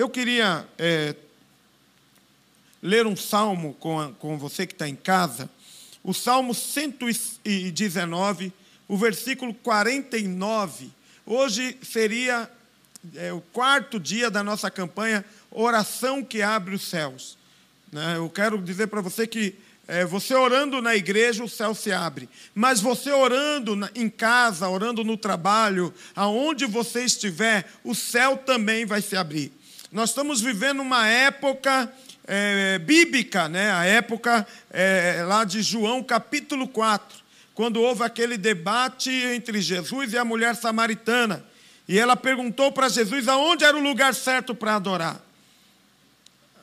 eu queria é, ler um salmo com, a, com você que está em casa, o salmo 119, o versículo 49. Hoje seria é, o quarto dia da nossa campanha Oração que Abre os Céus. Né? Eu quero dizer para você que é, você orando na igreja, o céu se abre. Mas você orando na, em casa, orando no trabalho, aonde você estiver, o céu também vai se abrir. Nós estamos vivendo uma época é, bíblica, né? a época é, lá de João, capítulo 4, quando houve aquele debate entre Jesus e a mulher samaritana. E ela perguntou para Jesus aonde era o lugar certo para adorar.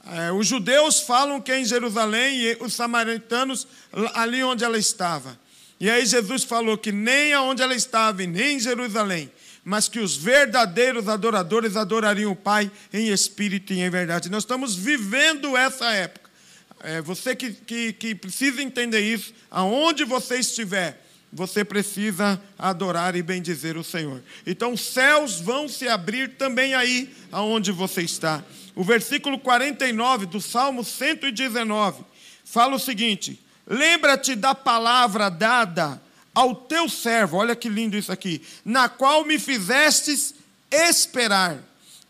É, os judeus falam que é em Jerusalém e os samaritanos ali onde ela estava. E aí Jesus falou que nem aonde ela estava e nem em Jerusalém, mas que os verdadeiros adoradores adorariam o Pai em espírito e em verdade. Nós estamos vivendo essa época. É, você que, que, que precisa entender isso, aonde você estiver, você precisa adorar e bendizer o Senhor. Então, céus vão se abrir também aí, aonde você está. O versículo 49 do Salmo 119 fala o seguinte: Lembra-te da palavra dada ao teu servo, olha que lindo isso aqui, na qual me fizestes esperar.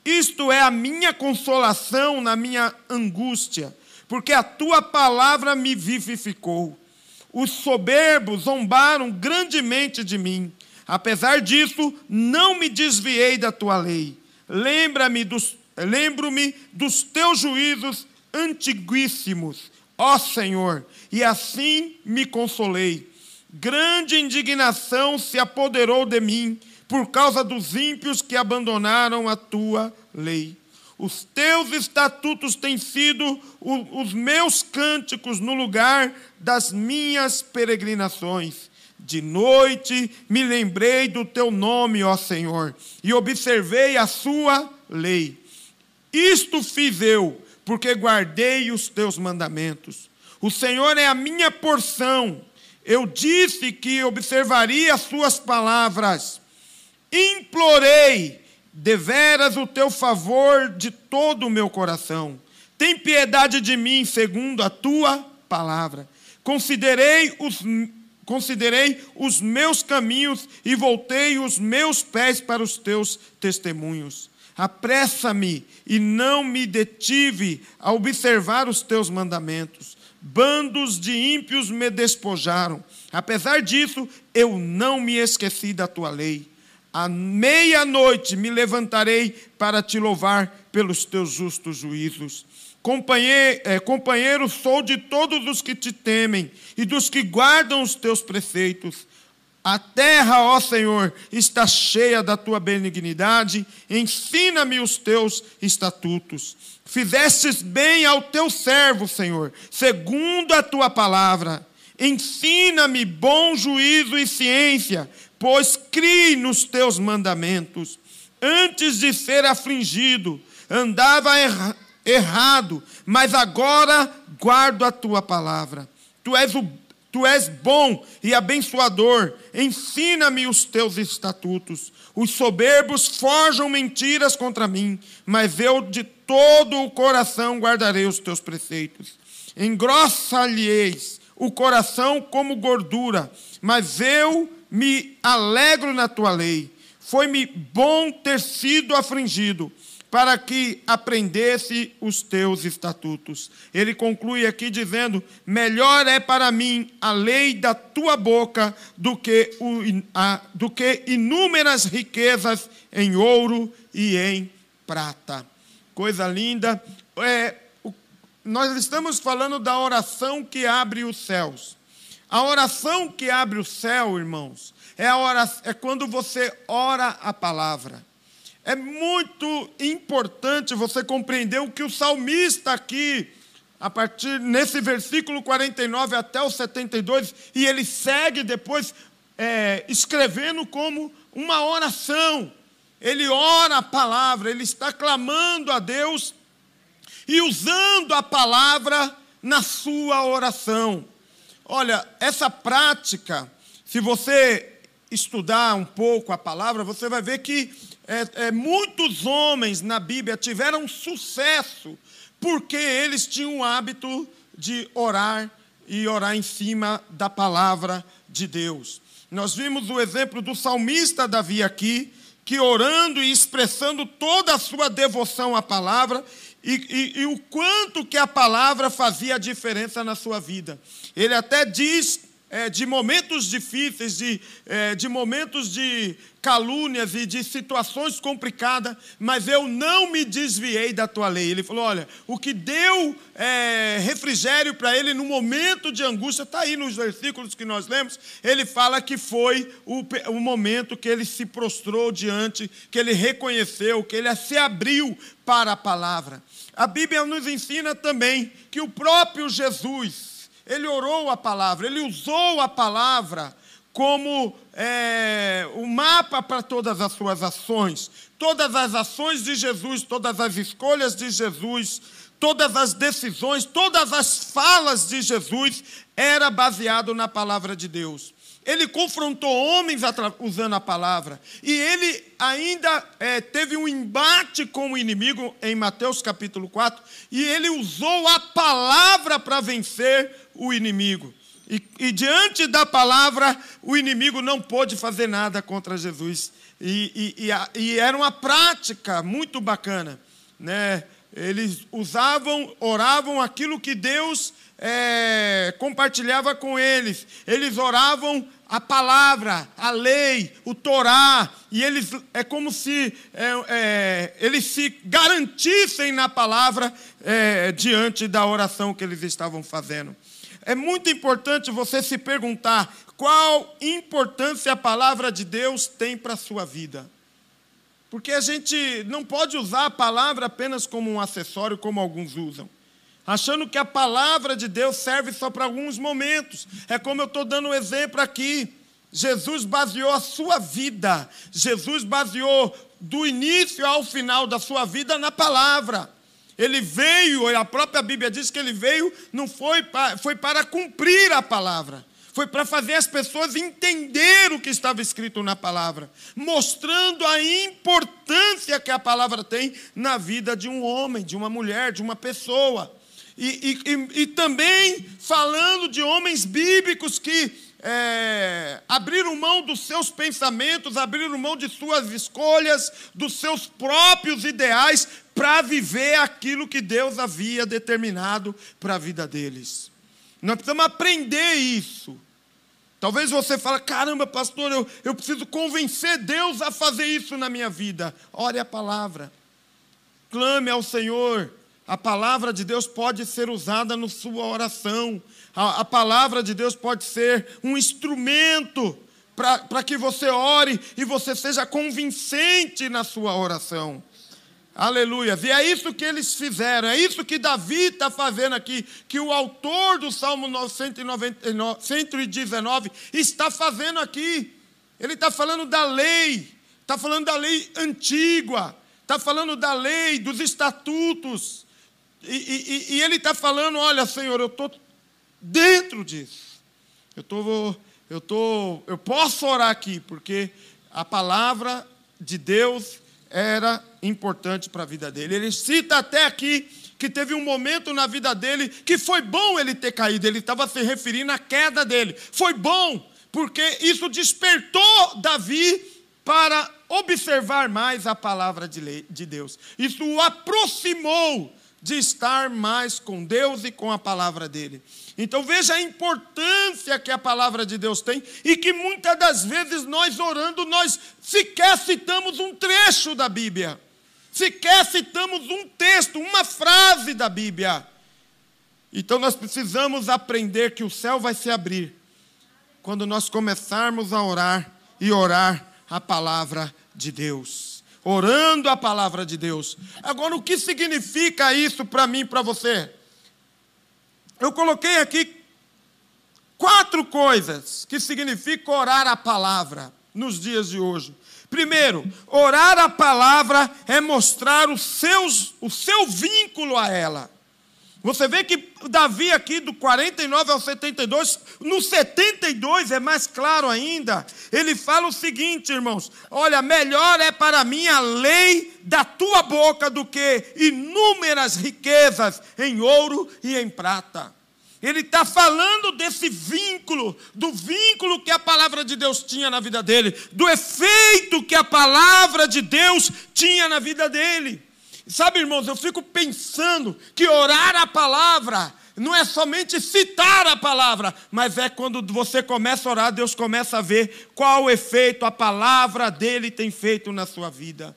Isto é a minha consolação na minha angústia, porque a tua palavra me vivificou. Os soberbos zombaram grandemente de mim. Apesar disso, não me desviei da tua lei. Lembra-me dos Lembro-me dos teus juízos antiguíssimos, ó Senhor, e assim me consolei. Grande indignação se apoderou de mim por causa dos ímpios que abandonaram a tua lei. Os teus estatutos têm sido os meus cânticos no lugar das minhas peregrinações. De noite me lembrei do teu nome, ó Senhor, e observei a sua lei. Isto fiz eu, porque guardei os teus mandamentos. O Senhor é a minha porção. Eu disse que observaria as suas palavras. Implorei deveras o teu favor de todo o meu coração. Tem piedade de mim, segundo a tua palavra. Considerei os, considerei os meus caminhos e voltei os meus pés para os teus testemunhos. Apressa-me e não me detive a observar os teus mandamentos. Bandos de ímpios me despojaram. Apesar disso, eu não me esqueci da tua lei. À meia-noite me levantarei para te louvar pelos teus justos juízos. Companheiro, é, companheiro sou de todos os que te temem e dos que guardam os teus preceitos. A terra, ó Senhor, está cheia da tua benignidade, ensina-me os teus estatutos. Fizestes bem ao teu servo, Senhor, segundo a tua palavra. Ensina-me bom juízo e ciência, pois criei nos teus mandamentos. Antes de ser afligido, andava erra errado, mas agora guardo a tua palavra. Tu és o Tu és bom e abençoador, ensina-me os teus estatutos. Os soberbos forjam mentiras contra mim, mas eu de todo o coração guardarei os teus preceitos. Engrossa-lhes o coração como gordura, mas eu me alegro na tua lei. Foi-me bom ter sido afligido para que aprendesse os teus estatutos. Ele conclui aqui dizendo: Melhor é para mim a lei da tua boca do que, o, a, do que inúmeras riquezas em ouro e em prata. Coisa linda. É, nós estamos falando da oração que abre os céus. A oração que abre o céu, irmãos, é, a oração, é quando você ora a palavra. É muito importante você compreender o que o salmista aqui, a partir nesse versículo 49 até o 72, e ele segue depois é, escrevendo como uma oração. Ele ora a palavra, ele está clamando a Deus e usando a palavra na sua oração. Olha, essa prática, se você estudar um pouco a palavra, você vai ver que é, é, muitos homens na Bíblia tiveram sucesso porque eles tinham o hábito de orar e orar em cima da palavra de Deus. Nós vimos o exemplo do salmista Davi aqui, que orando e expressando toda a sua devoção à palavra e, e, e, o quanto que a palavra fazia a diferença na sua vida. Ele até diz é, de momentos difíceis, de, é, de momentos de calúnias e de situações complicadas, mas eu não me desviei da tua lei. Ele falou: olha, o que deu é, refrigério para ele no momento de angústia, está aí nos versículos que nós lemos, ele fala que foi o, o momento que ele se prostrou diante, que ele reconheceu, que ele se abriu para a palavra. A Bíblia nos ensina também que o próprio Jesus, ele orou a palavra, ele usou a palavra como é, o mapa para todas as suas ações. Todas as ações de Jesus, todas as escolhas de Jesus, todas as decisões, todas as falas de Jesus era baseado na palavra de Deus. Ele confrontou homens usando a palavra. E ele ainda é, teve um embate com o inimigo em Mateus capítulo 4. E ele usou a palavra para vencer o inimigo. E, e, diante da palavra, o inimigo não pôde fazer nada contra Jesus. E, e, e era uma prática muito bacana. Né? Eles usavam, oravam aquilo que Deus é, compartilhava com eles. Eles oravam a palavra, a lei, o Torá, e eles é como se é, é, eles se garantissem na palavra é, diante da oração que eles estavam fazendo. É muito importante você se perguntar qual importância a palavra de Deus tem para a sua vida. Porque a gente não pode usar a palavra apenas como um acessório, como alguns usam achando que a palavra de Deus serve só para alguns momentos. É como eu estou dando um exemplo aqui. Jesus baseou a sua vida, Jesus baseou do início ao final da sua vida na palavra. Ele veio, a própria Bíblia diz que ele veio, não foi para, foi para cumprir a palavra, foi para fazer as pessoas entender o que estava escrito na palavra, mostrando a importância que a palavra tem na vida de um homem, de uma mulher, de uma pessoa. E, e, e também falando de homens bíblicos que é, abriram mão dos seus pensamentos, abriram mão de suas escolhas, dos seus próprios ideais, para viver aquilo que Deus havia determinado para a vida deles. Nós precisamos aprender isso. Talvez você fale, caramba, pastor, eu, eu preciso convencer Deus a fazer isso na minha vida. Ore a palavra. Clame ao Senhor. A palavra de Deus pode ser usada na sua oração. A, a palavra de Deus pode ser um instrumento para que você ore e você seja convincente na sua oração. Aleluia. E é isso que eles fizeram, é isso que Davi está fazendo aqui, que o autor do Salmo 119 está fazendo aqui. Ele está falando da lei, está falando da lei antiga, está falando da lei, dos estatutos, e, e, e ele está falando: olha, Senhor, eu estou dentro disso. Eu, tô, eu, tô, eu posso orar aqui, porque a palavra de Deus era importante para a vida dele. Ele cita até aqui que teve um momento na vida dele que foi bom ele ter caído, ele estava se referindo à queda dele. Foi bom, porque isso despertou Davi para observar mais a palavra de Deus. Isso o aproximou de estar mais com Deus e com a palavra dele. Então veja a importância que a palavra de Deus tem e que muitas das vezes nós orando, nós sequer citamos um trecho da Bíblia, sequer citamos um texto, uma frase da Bíblia. Então nós precisamos aprender que o céu vai se abrir quando nós começarmos a orar e orar a palavra de Deus orando a palavra de Deus. Agora, o que significa isso para mim e para você? Eu coloquei aqui quatro coisas que significa orar a palavra nos dias de hoje. Primeiro, orar a palavra é mostrar os seus, o seu vínculo a ela. Você vê que Davi aqui do 49 ao 72, no 72 é mais claro ainda. Ele fala o seguinte, irmãos: Olha, melhor é para mim a lei da tua boca do que inúmeras riquezas em ouro e em prata. Ele está falando desse vínculo, do vínculo que a palavra de Deus tinha na vida dele, do efeito que a palavra de Deus tinha na vida dele. Sabe, irmãos, eu fico pensando que orar a palavra não é somente citar a palavra, mas é quando você começa a orar, Deus começa a ver qual efeito a palavra dele tem feito na sua vida.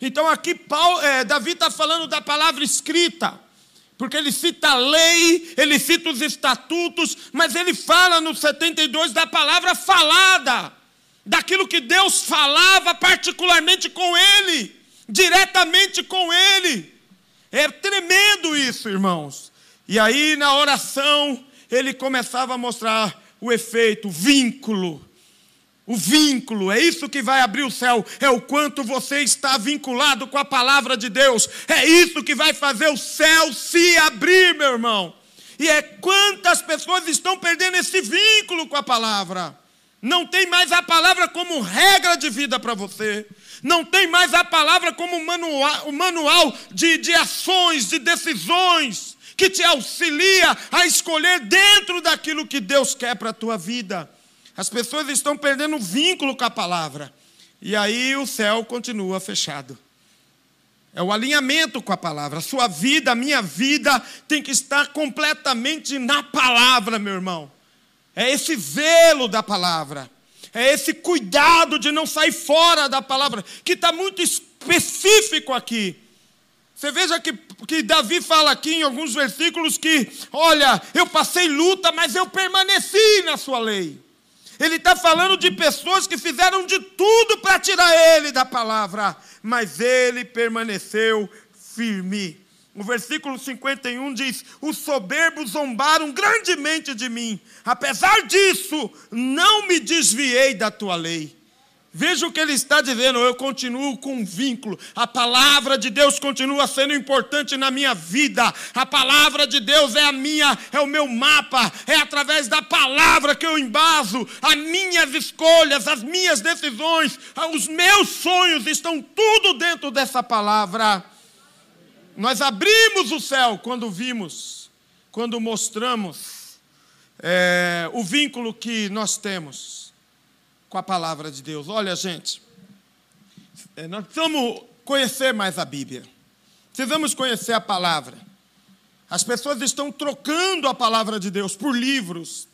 Então aqui Paulo, é, Davi está falando da palavra escrita porque ele cita a lei, ele cita os estatutos, mas ele fala no 72 da palavra falada, daquilo que Deus falava particularmente com ele, diretamente com ele. É tremendo isso, irmãos. E aí, na oração, ele começava a mostrar o efeito, o vínculo o vínculo, é isso que vai abrir o céu, é o quanto você está vinculado com a palavra de Deus, é isso que vai fazer o céu se abrir, meu irmão. E é quantas pessoas estão perdendo esse vínculo com a palavra. Não tem mais a palavra como regra de vida para você. Não tem mais a palavra como manual, manual de, de ações, de decisões, que te auxilia a escolher dentro daquilo que Deus quer para a tua vida. As pessoas estão perdendo o vínculo com a palavra. E aí o céu continua fechado. É o alinhamento com a palavra. A sua vida, a minha vida, tem que estar completamente na palavra, meu irmão. É esse zelo da palavra. É esse cuidado de não sair fora da palavra, que está muito específico aqui. Você veja que, que Davi fala aqui em alguns versículos que, olha, eu passei luta, mas eu permaneci na sua lei. Ele está falando de pessoas que fizeram de tudo para tirar ele da palavra, mas ele permaneceu firme. O versículo 51 diz: Os soberbos zombaram grandemente de mim, apesar disso, não me desviei da tua lei. Veja o que ele está dizendo, eu continuo com um vínculo. A palavra de Deus continua sendo importante na minha vida. A palavra de Deus é a minha, é o meu mapa. É através da palavra que eu embaso as minhas escolhas, as minhas decisões, os meus sonhos estão tudo dentro dessa palavra. Nós abrimos o céu quando vimos, quando mostramos é, o vínculo que nós temos com a palavra de Deus. Olha, gente, é, nós precisamos conhecer mais a Bíblia. Precisamos conhecer a palavra. As pessoas estão trocando a palavra de Deus por livros.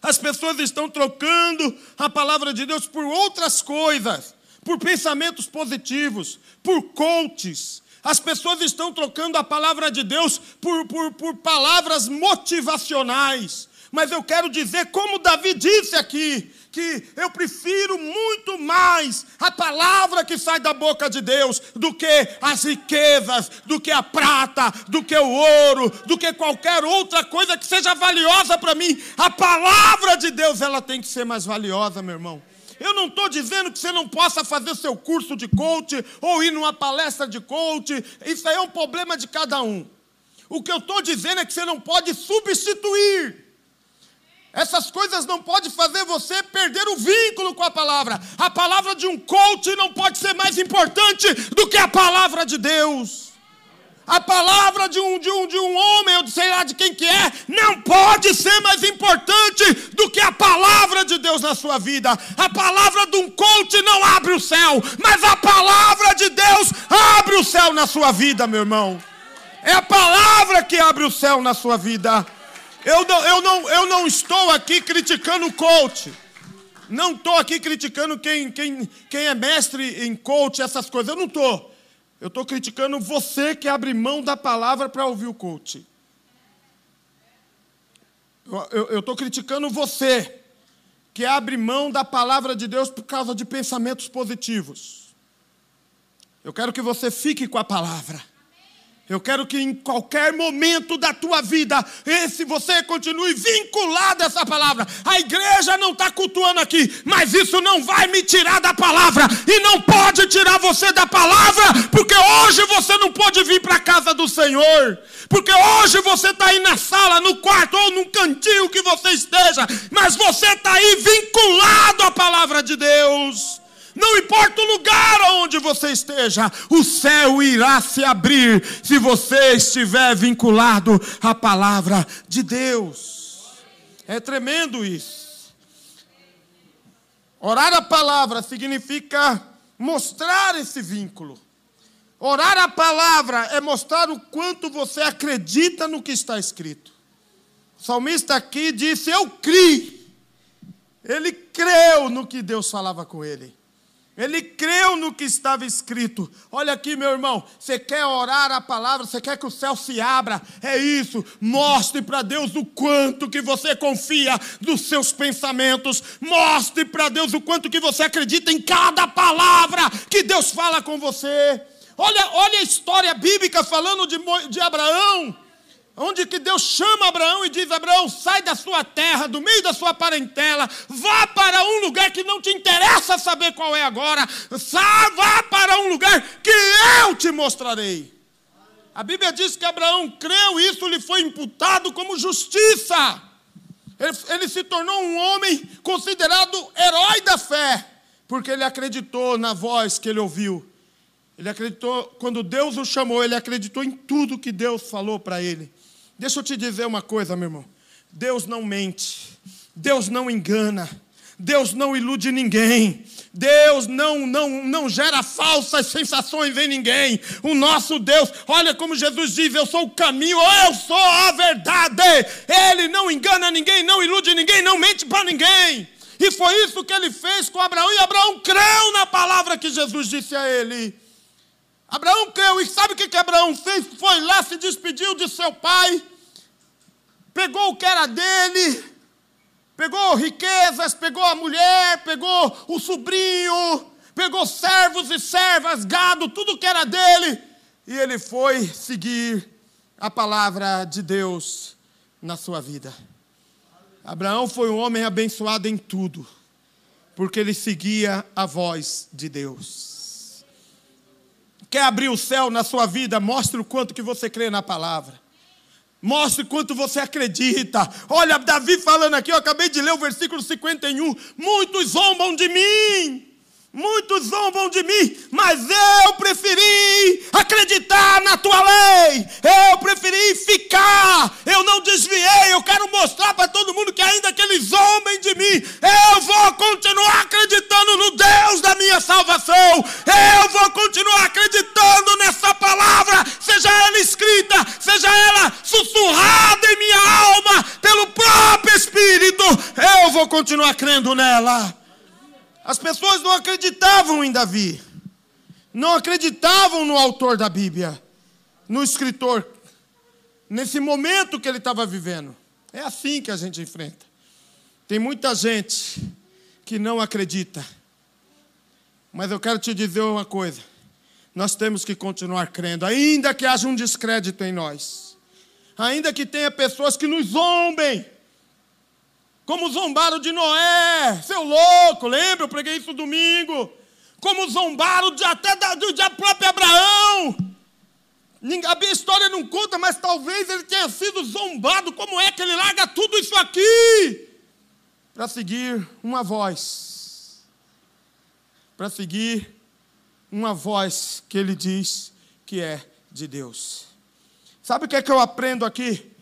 As pessoas estão trocando a palavra de Deus por outras coisas, por pensamentos positivos, por coaches. As pessoas estão trocando a palavra de Deus por, por, por palavras motivacionais. Mas eu quero dizer, como Davi disse aqui, que eu prefiro muito mais a palavra que sai da boca de Deus do que as riquezas, do que a prata, do que o ouro, do que qualquer outra coisa que seja valiosa para mim. A palavra de Deus, ela tem que ser mais valiosa, meu irmão. Eu não estou dizendo que você não possa fazer seu curso de coach ou ir numa palestra de coach. Isso aí é um problema de cada um. O que eu estou dizendo é que você não pode substituir essas coisas não podem fazer você perder o vínculo com a palavra. A palavra de um coach não pode ser mais importante do que a palavra de Deus. A palavra de um, de um, de um homem, ou sei lá de quem que é, não pode ser mais importante do que a palavra de Deus na sua vida. A palavra de um coach não abre o céu, mas a palavra de Deus abre o céu na sua vida, meu irmão. É a palavra que abre o céu na sua vida. Eu não, eu não, eu não estou aqui criticando o coach. Não estou aqui criticando quem, quem, quem é mestre em coach, essas coisas. Eu não estou. Eu estou criticando você que abre mão da palavra para ouvir o coach. Eu estou criticando você que abre mão da palavra de Deus por causa de pensamentos positivos. Eu quero que você fique com a palavra. Eu quero que em qualquer momento da tua vida, esse você continue vinculado a essa palavra. A igreja não está cultuando aqui, mas isso não vai me tirar da palavra. E não pode tirar você da palavra, porque hoje você não pode vir para a casa do Senhor. Porque hoje você está aí na sala, no quarto ou num cantinho que você esteja, mas você está aí vinculado à palavra de Deus. Não importa o lugar onde você esteja, o céu irá se abrir se você estiver vinculado à palavra de Deus. É tremendo isso. Orar a palavra significa mostrar esse vínculo. Orar a palavra é mostrar o quanto você acredita no que está escrito. O salmista aqui disse: Eu criei. Ele creu no que Deus falava com ele. Ele creu no que estava escrito. Olha aqui, meu irmão. Você quer orar a palavra, você quer que o céu se abra. É isso. Mostre para Deus o quanto que você confia nos seus pensamentos. Mostre para Deus o quanto que você acredita em cada palavra que Deus fala com você. Olha, olha a história bíblica falando de, de Abraão. Onde que Deus chama Abraão e diz: Abraão, sai da sua terra, do meio da sua parentela, vá para um lugar que não te interessa saber qual é agora, vá para um lugar que eu te mostrarei. A Bíblia diz que Abraão creu, e isso lhe foi imputado como justiça. Ele, ele se tornou um homem considerado herói da fé, porque ele acreditou na voz que ele ouviu. Ele acreditou, quando Deus o chamou, ele acreditou em tudo que Deus falou para ele. Deixa eu te dizer uma coisa, meu irmão. Deus não mente, Deus não engana, Deus não ilude ninguém. Deus não, não, não gera falsas sensações em ninguém. O nosso Deus, olha como Jesus diz: Eu sou o caminho, eu sou a verdade. Ele não engana ninguém, não ilude ninguém, não mente para ninguém. E foi isso que ele fez com Abraão, e Abraão creu na palavra que Jesus disse a ele. Abraão creu, e sabe o que, que Abraão fez? Foi lá, se despediu de seu pai, pegou o que era dele, pegou riquezas, pegou a mulher, pegou o sobrinho, pegou servos e servas, gado, tudo que era dele, e ele foi seguir a palavra de Deus na sua vida. Abraão foi um homem abençoado em tudo, porque ele seguia a voz de Deus. Quer abrir o céu na sua vida? Mostre o quanto que você crê na palavra. Mostre quanto você acredita. Olha, Davi falando aqui, eu acabei de ler o versículo 51. Muitos zombam de mim. Muitos zombam de mim, mas eu preferi acreditar na tua lei. Eu preferi ficar. Eu não desviei. Eu quero mostrar para todo mundo que, ainda que eles zombem de mim, eu vou continuar acreditando no Deus da minha salvação. Eu vou continuar acreditando nessa palavra, seja ela escrita, seja ela sussurrada em minha alma pelo próprio Espírito. Eu vou continuar crendo nela. As pessoas não acreditavam em Davi, não acreditavam no autor da Bíblia, no escritor, nesse momento que ele estava vivendo. É assim que a gente enfrenta. Tem muita gente que não acredita, mas eu quero te dizer uma coisa: nós temos que continuar crendo, ainda que haja um descrédito em nós, ainda que tenha pessoas que nos zombem como zombaram de Noé, seu louco, lembra? Eu preguei isso domingo. Como zombaram de, até da, de próprio Abraão. A história não conta, mas talvez ele tenha sido zombado. Como é que ele larga tudo isso aqui? Para seguir uma voz. Para seguir uma voz que ele diz que é de Deus. Sabe o que é que eu aprendo aqui?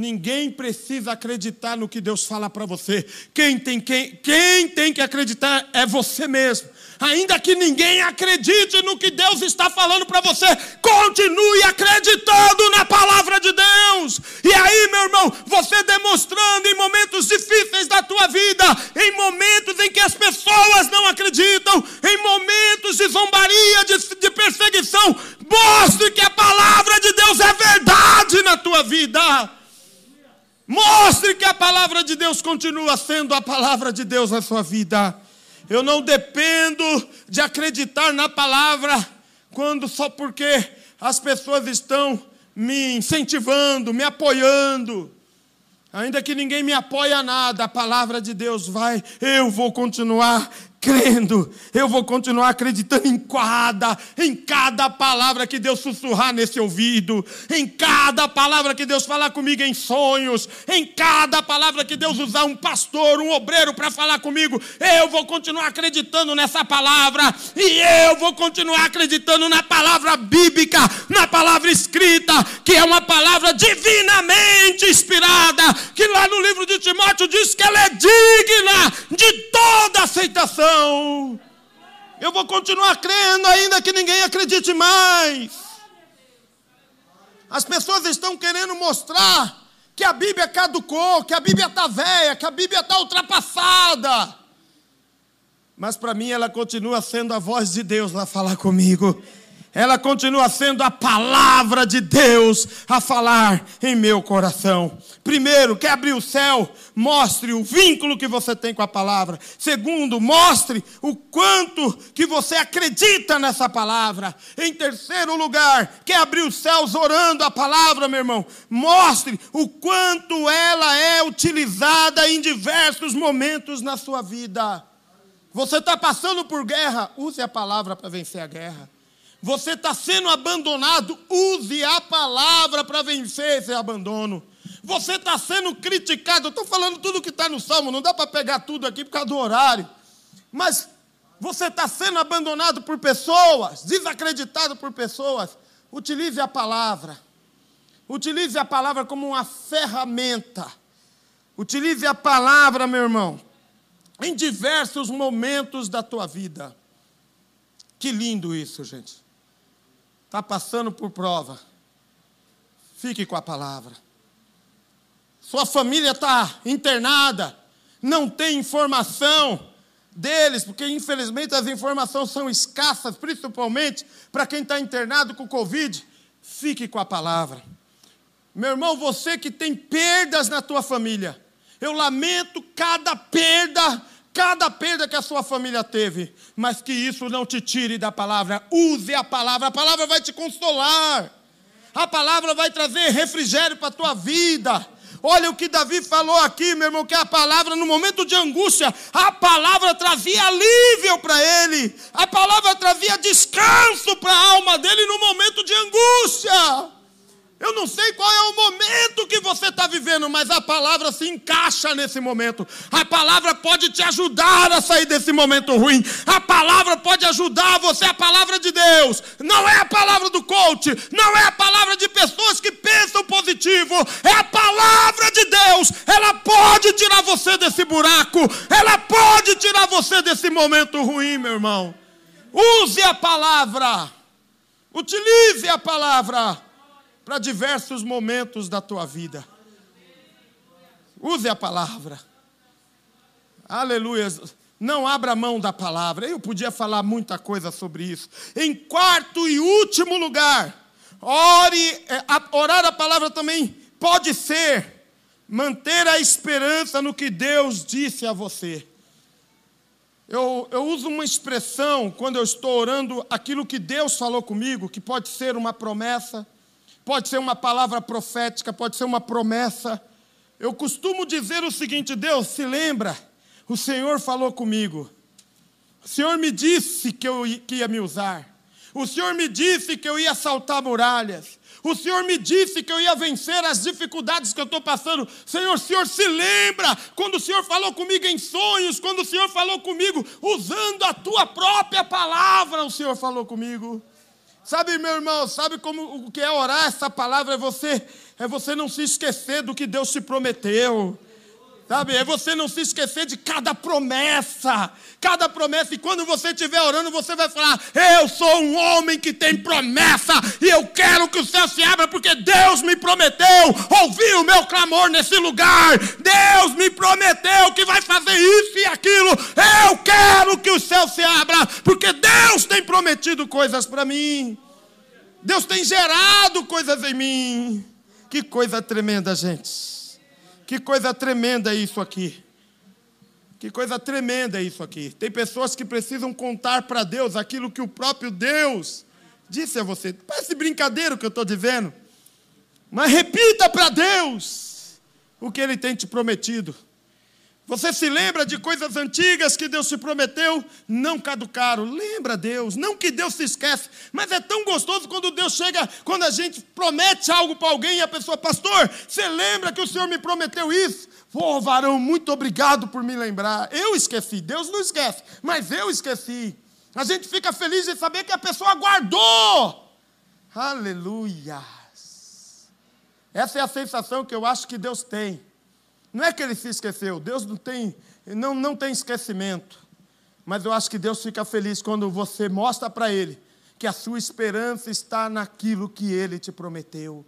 Ninguém precisa acreditar no que Deus fala para você. Quem tem, quem, quem tem que acreditar é você mesmo. Ainda que ninguém acredite no que Deus está falando para você, continue acreditando na palavra de Deus. E aí, meu irmão, você demonstrando em momentos difíceis da tua vida, em momentos em que as pessoas não acreditam, em momentos de zombaria, de, de perseguição, mostre que a palavra de Deus é verdade na tua vida. Mostre que a palavra de Deus continua sendo a palavra de Deus na sua vida. Eu não dependo de acreditar na palavra quando só porque as pessoas estão me incentivando, me apoiando. Ainda que ninguém me apoie a nada, a palavra de Deus vai, eu vou continuar crendo, eu vou continuar acreditando em cada, em cada palavra que Deus sussurrar nesse ouvido, em cada palavra que Deus falar comigo em sonhos, em cada palavra que Deus usar um pastor, um obreiro para falar comigo, eu vou continuar acreditando nessa palavra e eu vou continuar acreditando na palavra bíblica, na palavra escrita, que é uma palavra divinamente inspirada, que lá no livro de Timóteo diz que ela é digna de toda aceitação eu vou continuar crendo, ainda que ninguém acredite mais. As pessoas estão querendo mostrar que a Bíblia caducou, que a Bíblia está velha, que a Bíblia está ultrapassada. Mas para mim ela continua sendo a voz de Deus a falar comigo ela continua sendo a palavra de Deus a falar em meu coração. Primeiro, quer abrir o céu? Mostre o vínculo que você tem com a palavra. Segundo, mostre o quanto que você acredita nessa palavra. Em terceiro lugar, quer abrir os céus orando a palavra, meu irmão? Mostre o quanto ela é utilizada em diversos momentos na sua vida. Você está passando por guerra? Use a palavra para vencer a guerra. Você está sendo abandonado, use a palavra para vencer esse abandono. Você está sendo criticado, eu estou falando tudo que está no salmo, não dá para pegar tudo aqui por causa do horário. Mas você está sendo abandonado por pessoas, desacreditado por pessoas. Utilize a palavra. Utilize a palavra como uma ferramenta. Utilize a palavra, meu irmão, em diversos momentos da tua vida. Que lindo isso, gente está passando por prova, fique com a palavra. Sua família está internada, não tem informação deles, porque infelizmente as informações são escassas, principalmente para quem está internado com Covid. Fique com a palavra. Meu irmão, você que tem perdas na tua família, eu lamento cada perda cada perda que a sua família teve, mas que isso não te tire da palavra. Use a palavra, a palavra vai te consolar. A palavra vai trazer refrigério para a tua vida. Olha o que Davi falou aqui, meu irmão, que a palavra, no momento de angústia, a palavra trazia alívio para ele, a palavra trazia descanso para a alma dele no momento de angústia. Eu não sei qual é o momento que você está vivendo, mas a palavra se encaixa nesse momento. A palavra pode te ajudar a sair desse momento ruim. A palavra pode ajudar você, a palavra de Deus. Não é a palavra do coach, não é a palavra de pessoas que pensam positivo. É a palavra de Deus. Ela pode tirar você desse buraco. Ela pode tirar você desse momento ruim, meu irmão. Use a palavra. Utilize a palavra para diversos momentos da tua vida. Use a palavra. Aleluia. Não abra mão da palavra. Eu podia falar muita coisa sobre isso. Em quarto e último lugar, ore, é, orar a palavra também pode ser manter a esperança no que Deus disse a você. Eu, eu uso uma expressão quando eu estou orando aquilo que Deus falou comigo, que pode ser uma promessa pode ser uma palavra profética, pode ser uma promessa. Eu costumo dizer o seguinte: Deus, se lembra, o Senhor falou comigo, o Senhor me disse que eu que ia me usar, o Senhor me disse que eu ia saltar muralhas, o Senhor me disse que eu ia vencer as dificuldades que eu estou passando. Senhor, o Senhor se lembra quando o Senhor falou comigo em sonhos, quando o Senhor falou comigo usando a tua própria palavra, o Senhor falou comigo. Sabe, meu irmão, sabe como o que é orar essa palavra é você é você não se esquecer do que Deus te prometeu. Sabe, é você não se esquecer de cada promessa, cada promessa, e quando você estiver orando, você vai falar: Eu sou um homem que tem promessa, e eu quero que o céu se abra, porque Deus me prometeu ouvir o meu clamor nesse lugar. Deus me prometeu que vai fazer isso e aquilo. Eu quero que o céu se abra, porque Deus tem prometido coisas para mim. Deus tem gerado coisas em mim. Que coisa tremenda, gente. Que coisa tremenda isso aqui. Que coisa tremenda isso aqui. Tem pessoas que precisam contar para Deus aquilo que o próprio Deus disse a você. Parece brincadeira o que eu estou dizendo. Mas repita para Deus o que Ele tem te prometido. Você se lembra de coisas antigas que Deus te prometeu? Não caducaram. Lembra Deus. Não que Deus se esquece. Mas é tão gostoso quando Deus chega, quando a gente promete algo para alguém e a pessoa, pastor, você lembra que o Senhor me prometeu isso? Pô, oh, varão, muito obrigado por me lembrar. Eu esqueci. Deus não esquece, mas eu esqueci. A gente fica feliz de saber que a pessoa guardou. Aleluia. Essa é a sensação que eu acho que Deus tem. Não é que ele se esqueceu, Deus não tem, não, não tem esquecimento. Mas eu acho que Deus fica feliz quando você mostra para ele que a sua esperança está naquilo que ele te prometeu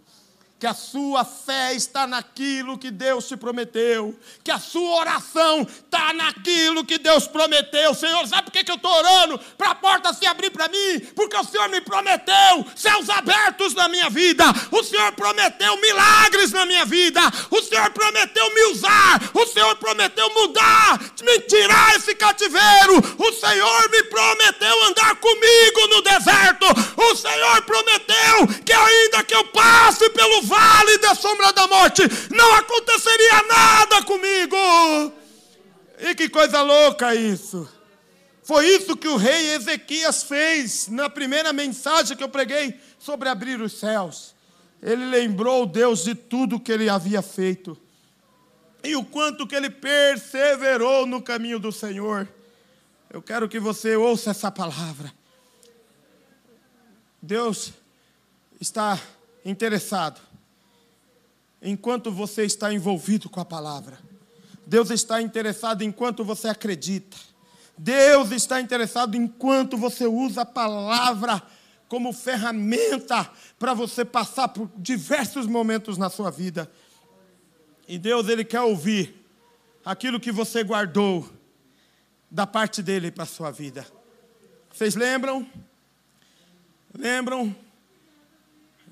que a sua fé está naquilo que Deus te prometeu, que a sua oração está naquilo que Deus prometeu. Senhor, sabe por que eu estou orando? Para a porta se abrir para mim, porque o Senhor me prometeu céus abertos na minha vida, o Senhor prometeu milagres na minha vida, o Senhor prometeu me usar, o Senhor prometeu mudar, me tirar esse cativeiro, o Senhor me prometeu andar comigo no deserto, o Senhor prometeu que ainda que eu passe pelo vale da sombra da morte, não aconteceria nada comigo. E que coisa louca isso! Foi isso que o rei Ezequias fez na primeira mensagem que eu preguei sobre abrir os céus. Ele lembrou Deus de tudo que ele havia feito e o quanto que ele perseverou no caminho do Senhor. Eu quero que você ouça essa palavra. Deus está interessado enquanto você está envolvido com a palavra. Deus está interessado enquanto você acredita. Deus está interessado enquanto você usa a palavra como ferramenta para você passar por diversos momentos na sua vida. E Deus ele quer ouvir aquilo que você guardou da parte dele para a sua vida. Vocês lembram? Lembram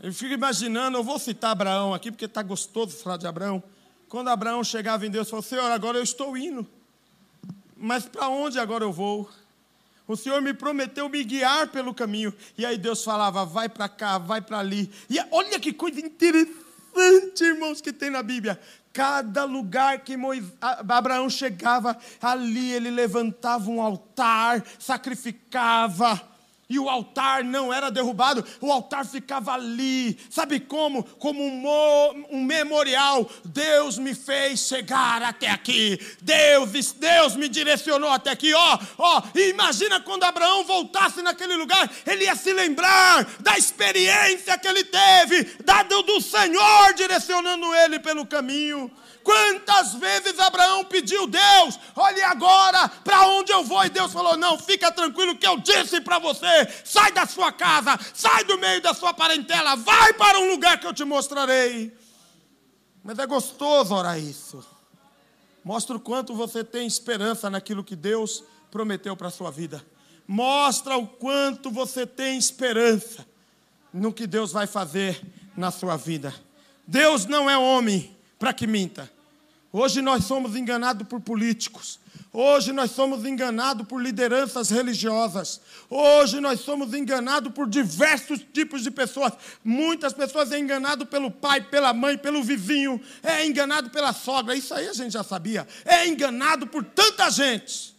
eu fico imaginando, eu vou citar Abraão aqui, porque está gostoso falar de Abraão. Quando Abraão chegava em Deus, falou: Senhor, agora eu estou indo. Mas para onde agora eu vou? O Senhor me prometeu me guiar pelo caminho. E aí Deus falava: vai para cá, vai para ali. E olha que coisa interessante, irmãos, que tem na Bíblia. Cada lugar que Moisés, Abraão chegava, ali ele levantava um altar, sacrificava e o altar não era derrubado, o altar ficava ali. Sabe como? Como um, mo, um memorial. Deus me fez chegar até aqui. Deus, Deus me direcionou até aqui. Ó, ó, e imagina quando Abraão voltasse naquele lugar, ele ia se lembrar da experiência que ele teve, dado do Senhor direcionando ele pelo caminho. Quantas vezes Abraão pediu, Deus, olhe agora para onde eu vou, e Deus falou: Não, fica tranquilo que eu disse para você: sai da sua casa, sai do meio da sua parentela, vai para um lugar que eu te mostrarei. Mas é gostoso orar isso. Mostra o quanto você tem esperança naquilo que Deus prometeu para a sua vida. Mostra o quanto você tem esperança no que Deus vai fazer na sua vida. Deus não é homem para que minta. Hoje nós somos enganados por políticos. Hoje nós somos enganados por lideranças religiosas. Hoje nós somos enganados por diversos tipos de pessoas. Muitas pessoas são enganadas pelo pai, pela mãe, pelo vizinho, é enganado pela sogra. Isso aí a gente já sabia. É enganado por tanta gente.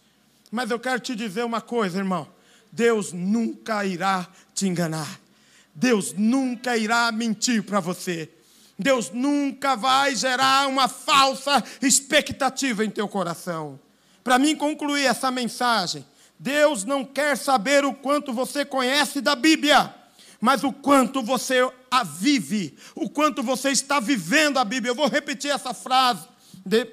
Mas eu quero te dizer uma coisa, irmão. Deus nunca irá te enganar. Deus nunca irá mentir para você. Deus nunca vai gerar uma falsa expectativa em teu coração. Para mim concluir essa mensagem, Deus não quer saber o quanto você conhece da Bíblia, mas o quanto você a vive, o quanto você está vivendo a Bíblia. Eu vou repetir essa frase.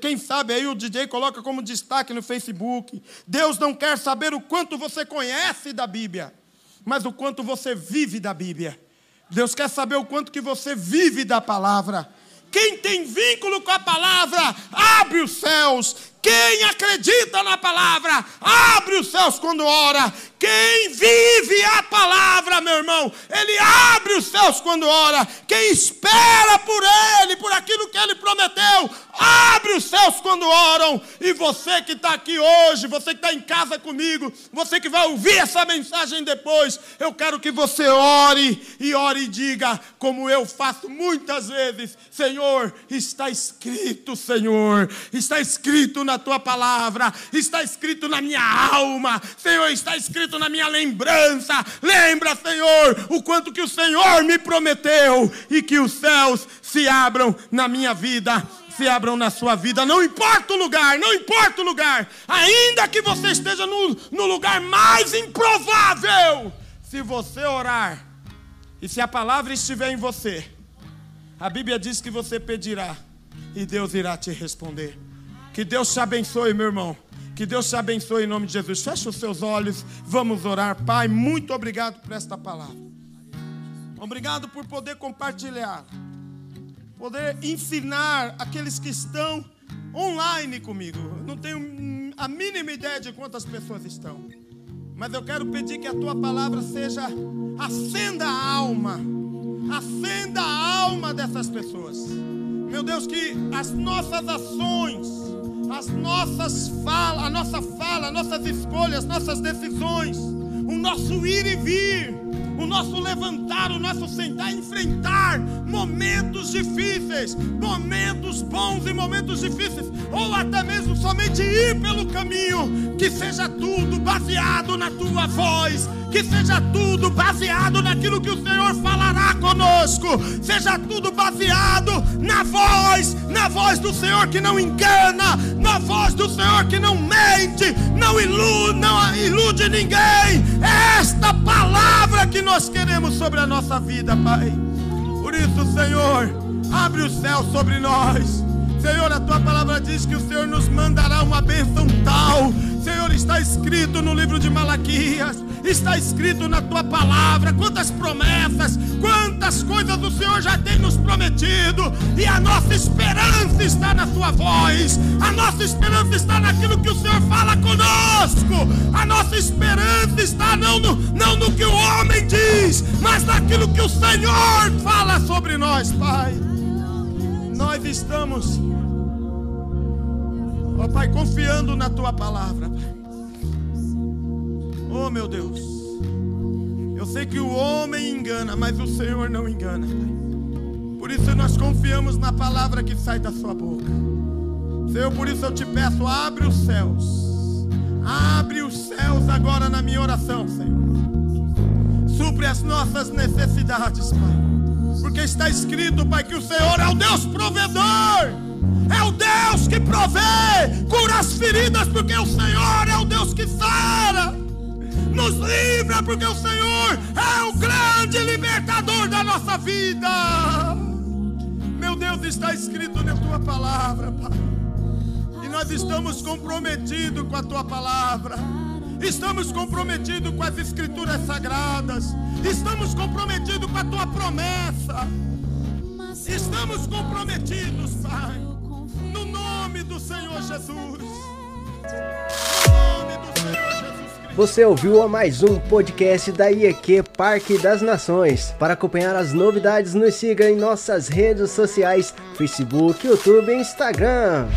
Quem sabe aí o DJ coloca como destaque no Facebook. Deus não quer saber o quanto você conhece da Bíblia, mas o quanto você vive da Bíblia. Deus quer saber o quanto que você vive da palavra. Quem tem vínculo com a palavra, abre os céus. Quem acredita na palavra, abre os céus quando ora. Quem vive a palavra, meu irmão, ele abre os céus quando ora. Quem espera por ele, por aquilo que ele prometeu, abre os céus quando oram. E você que está aqui hoje, você que está em casa comigo, você que vai ouvir essa mensagem depois, eu quero que você ore e ore e diga, como eu faço muitas vezes: Senhor, está escrito, Senhor, está escrito na tua palavra, está escrito na minha alma, Senhor, está escrito na minha lembrança. Lembra, Senhor, o quanto que o Senhor me prometeu e que os céus se abram na minha vida se abram na sua vida, não importa o lugar, não importa o lugar, ainda que você esteja no, no lugar mais improvável, se você orar e se a palavra estiver em você, a Bíblia diz que você pedirá e Deus irá te responder. Que Deus te abençoe, meu irmão. Que Deus te abençoe em nome de Jesus. Feche os seus olhos, vamos orar. Pai, muito obrigado por esta palavra. Obrigado por poder compartilhar, poder ensinar aqueles que estão online comigo. Não tenho a mínima ideia de quantas pessoas estão, mas eu quero pedir que a tua palavra seja acenda a alma, acenda a alma dessas pessoas. Meu Deus, que as nossas ações, as nossas falas, a nossa fala, nossas escolhas, nossas decisões, o nosso ir e vir, o nosso levantar, o nosso sentar, enfrentar momentos difíceis, momentos bons e momentos difíceis, ou até mesmo somente ir pelo caminho, que seja tudo baseado na tua voz, que seja tudo baseado naquilo que o Senhor falará conosco, seja tudo baseado na voz, na voz do Senhor que não engana, na voz do Senhor que não mente, não ilude, não ilude ninguém. Esta palavra que nós queremos sobre a nossa vida, Pai. Por isso, Senhor, abre o céu sobre nós. Senhor, a tua palavra diz que o Senhor nos mandará uma bênção tal. Senhor, está escrito no livro de Malaquias está escrito na tua palavra, quantas promessas, quantas coisas o Senhor já tem nos prometido, e a nossa esperança está na tua voz, a nossa esperança está naquilo que o Senhor fala conosco, a nossa esperança está não no, não no que o homem diz, mas naquilo que o Senhor fala sobre nós, Pai. Nós estamos, ó Pai, confiando na tua palavra, Pai. Oh, meu Deus. Eu sei que o homem engana, mas o Senhor não engana. Por isso nós confiamos na palavra que sai da sua boca. Senhor, por isso eu te peço, abre os céus. Abre os céus agora na minha oração, Senhor. Supre as nossas necessidades, Pai. Porque está escrito, Pai, que o Senhor é o Deus provedor. É o Deus que provê, cura as feridas, porque o Senhor é o Deus que sara nos livra, porque o Senhor é o grande libertador da nossa vida. Meu Deus, está escrito na tua palavra, Pai. E nós estamos comprometidos com a tua palavra. Estamos comprometidos com as escrituras sagradas. Estamos comprometidos com a tua promessa. Estamos comprometidos, Pai. No nome do Senhor Jesus. No nome do Senhor Jesus. Você ouviu a mais um podcast da IEQ Parque das Nações. Para acompanhar as novidades, nos siga em nossas redes sociais: Facebook, YouTube e Instagram.